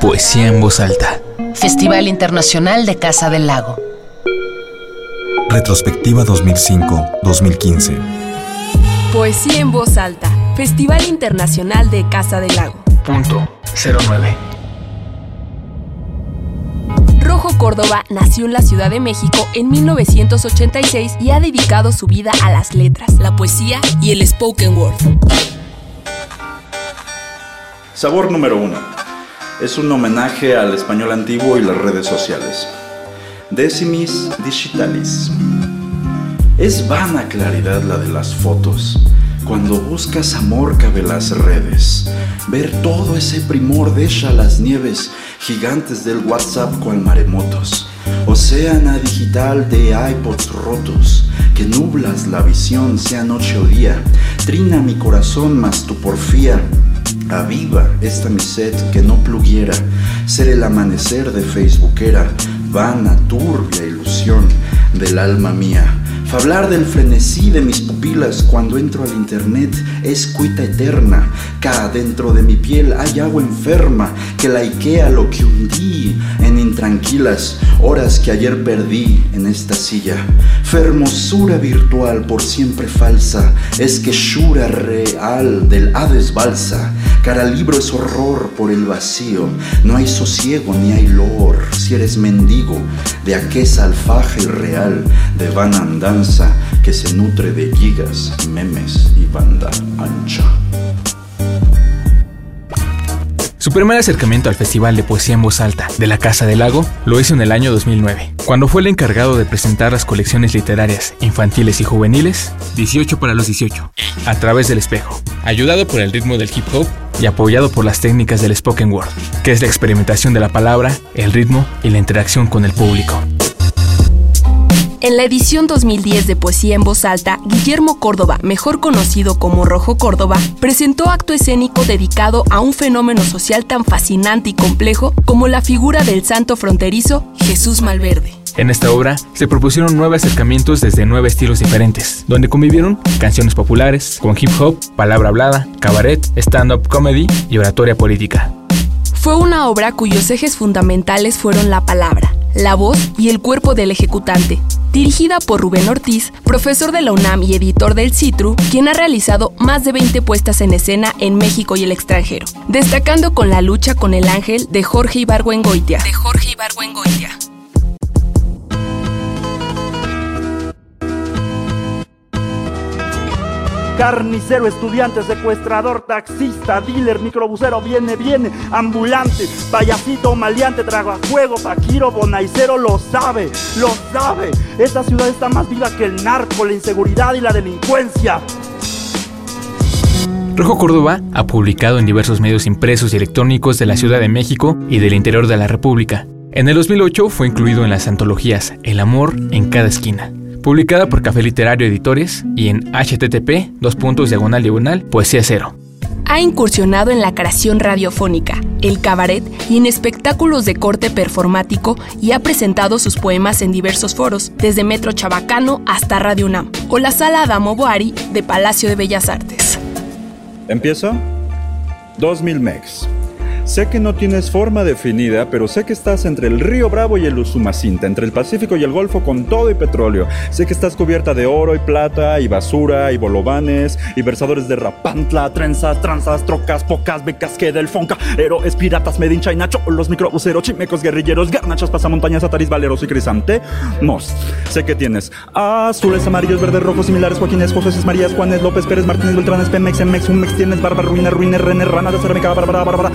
Poesía en voz alta. Festival Internacional de Casa del Lago. Retrospectiva 2005-2015. Poesía en voz alta. Festival Internacional de Casa del Lago. Punto 09. Rojo Córdoba nació en la Ciudad de México en 1986 y ha dedicado su vida a las letras, la poesía y el spoken word. Sabor número uno. Es un homenaje al español antiguo y las redes sociales. Decimis digitalis. Es vana claridad la de las fotos. Cuando buscas amor cabe las redes. Ver todo ese primor deja las nieves gigantes del WhatsApp cual maremotos. Océana digital de iPods rotos, que nublas la visión sea noche o día. Trina mi corazón más tu porfía. Aviva esta mi sed que no pluguiera, ser el amanecer de Facebookera, vana, turbia ilusión del alma mía. Fablar del frenesí de mis pupilas cuando entro al internet es cuita eterna. Cá dentro de mi piel hay agua enferma que laiquea lo que hundí en intranquilas horas que ayer perdí en esta silla. Fermosura virtual por siempre falsa es que shura real del Hades balsa. Cara libro es horror por el vacío. No hay sosiego ni hay lor si eres mendigo de aquesa alfaje irreal de vana andanza que se nutre de gigas, memes y banda ancha. Su primer acercamiento al Festival de Poesía en Voz Alta de la Casa del Lago lo hizo en el año 2009, cuando fue el encargado de presentar las colecciones literarias infantiles y juveniles 18 para los 18, a través del espejo, ayudado por el ritmo del hip hop y apoyado por las técnicas del spoken word, que es la experimentación de la palabra, el ritmo y la interacción con el público. En la edición 2010 de Poesía en Voz Alta, Guillermo Córdoba, mejor conocido como Rojo Córdoba, presentó acto escénico dedicado a un fenómeno social tan fascinante y complejo como la figura del santo fronterizo Jesús Malverde. En esta obra se propusieron nueve acercamientos desde nueve estilos diferentes, donde convivieron canciones populares con hip hop, palabra hablada, cabaret, stand-up comedy y oratoria política. Fue una obra cuyos ejes fundamentales fueron la palabra, la voz y el cuerpo del ejecutante, dirigida por Rubén Ortiz, profesor de la UNAM y editor del Citru, quien ha realizado más de 20 puestas en escena en México y el extranjero, destacando con La lucha con el ángel de Jorge Ibargüengoitia. De Jorge. Carnicero, estudiante, secuestrador, taxista, dealer, microbusero, viene, viene, ambulante, payasito, maleante, fuego, paquiro, bonaicero, lo sabe, lo sabe. Esta ciudad está más viva que el narco, la inseguridad y la delincuencia. Rojo Córdoba ha publicado en diversos medios impresos y electrónicos de la Ciudad de México y del interior de la República. En el 2008 fue incluido en las antologías El amor en cada esquina, publicada por Café Literario Editores y en http diagonal diagonal poesía cero. Ha incursionado en la creación radiofónica, el cabaret y en espectáculos de corte performático y ha presentado sus poemas en diversos foros, desde Metro Chabacano hasta Radio UNAM o la Sala Adamo Boari de Palacio de Bellas Artes. ¿Empiezo? 2000 megs. Sé que no tienes forma definida, pero sé que estás entre el río Bravo y el Usumacinta, entre el Pacífico y el Golfo con todo y petróleo. Sé que estás cubierta de oro y plata y basura y bolovanes y versadores de rapantla, trenzas, tranzas, trocas, pocas, becas, que del fonca, héroes, piratas, medin Nacho, los microbuseros, chimecos, guerrilleros, garnachas, pasamontañas, ataris, valeros y crisantemos. Sé que tienes azules, amarillos, verdes, rojos, similares, Joaquines, José, Marías, Juanes, López, Pérez, Martínez, Beltranes, Pemex, Emex, Unmex, tienes barba, ruina, ruina, renes, ranas de bárbara, bárbara,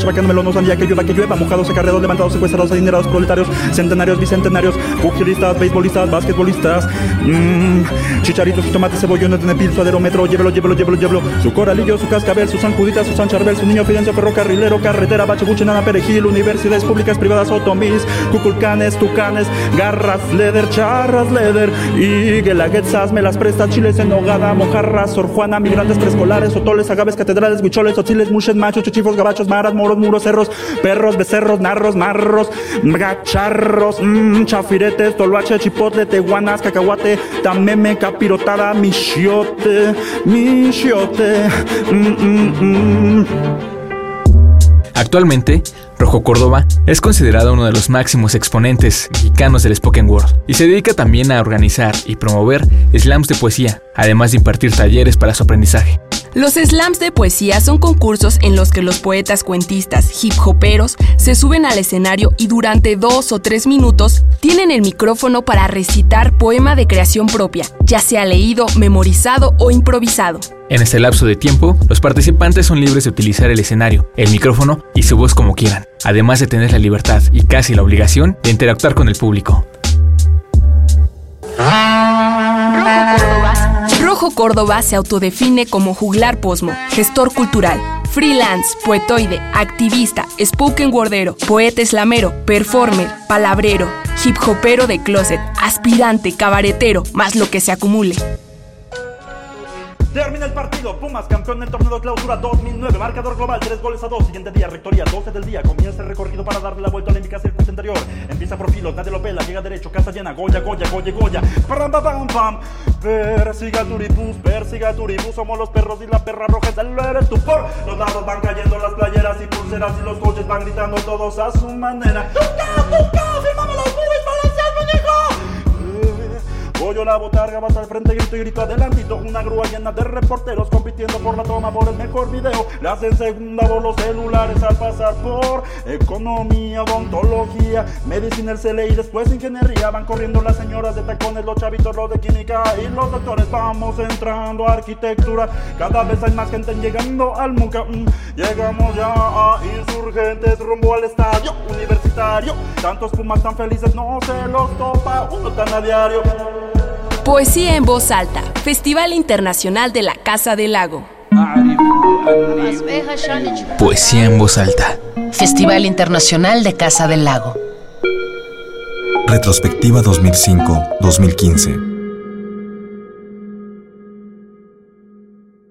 rueda, melonos, sandía, que llueva, que llueva, mojados, secarreados, levantados, secuestrados, adinerados, proletarios, centenarios, bicentenarios, pugilistas, beisbolistas, basquetbolistas, mmm, chicharitos, tomates, cebollones, nepil, suadero, metro, llévelo, llévelo, llévelo, llévelo, su coralillo, su cascabel, su sanjudita, su sancharbel, su niño fidencio, ferrocarrilero, carretera, bachebuche, nada, perejil, universidades públicas, privadas, otomis, cuculcanes, tucanes, garras, leder, charras, leder, y guelaguetzas, me las prestas, chiles en nogada, mojarras, sor Juana, migrantes preescolares, otoles, agaves, catedrales, huicholes, otiles, muches, machos, chuchifos, gabachos, maras, moros, muros, cerros, perros, becerros, narros, marros, gacharros, mmm, chafiretes, toloache, chipotle, teguanas, cacahuate, tameme, capirotada, michiote, michiote, mm, mm, mm. Actualmente, Rojo Córdoba es considerado uno de los máximos exponentes mexicanos del spoken word y se dedica también a organizar y promover slams de poesía, además de impartir talleres para su aprendizaje. Los slams de poesía son concursos en los que los poetas cuentistas hip hoperos se suben al escenario y durante dos o tres minutos tienen el micrófono para recitar poema de creación propia, ya sea leído, memorizado o improvisado. En este lapso de tiempo, los participantes son libres de utilizar el escenario, el micrófono y su voz como quieran, además de tener la libertad y casi la obligación de interactuar con el público. Córdoba se autodefine como juglar posmo, gestor cultural, freelance, poetoide, activista, spoken wordero, poeta slamero, performer, palabrero, hip hopero de closet, aspirante, cabaretero, más lo que se acumule. Termina el partido, Pumas campeón del torneo de clausura 2009, marcador global 3 goles a 2, siguiente día, rectoría 12 del día, comienza el recorrido para darle la vuelta olímpica circuito interior, empieza por filo, nadie lo pela, llega derecho, casa llena, Goya, Goya, Goya, Goya, pam, pam, pam, persiga turibus, persiga turibus, somos los perros y la perra roja, el eres tú. Por, los lados van cayendo las playeras y pulseras y los coches van gritando todos a su manera, ¡Tuca, tuca, Pollo la botarga, vas al frente, grito y grito adelantito. Una grúa llena de reporteros compitiendo por la toma por el mejor video. Le hacen segunda los celulares al pasar por economía, odontología, medicina, el CLE y después ingeniería. Van corriendo las señoras de tacones, los chavitos, los de química y los doctores. Vamos entrando a arquitectura. Cada vez hay más gente llegando al MUCA. Mm, llegamos ya a insurgentes rumbo al estadio universitario. Tantos pumas tan felices no se los topa uno tan a diario. Poesía en voz alta, Festival Internacional de la Casa del Lago. Poesía en voz alta. Festival Internacional de Casa del Lago. Retrospectiva 2005-2015.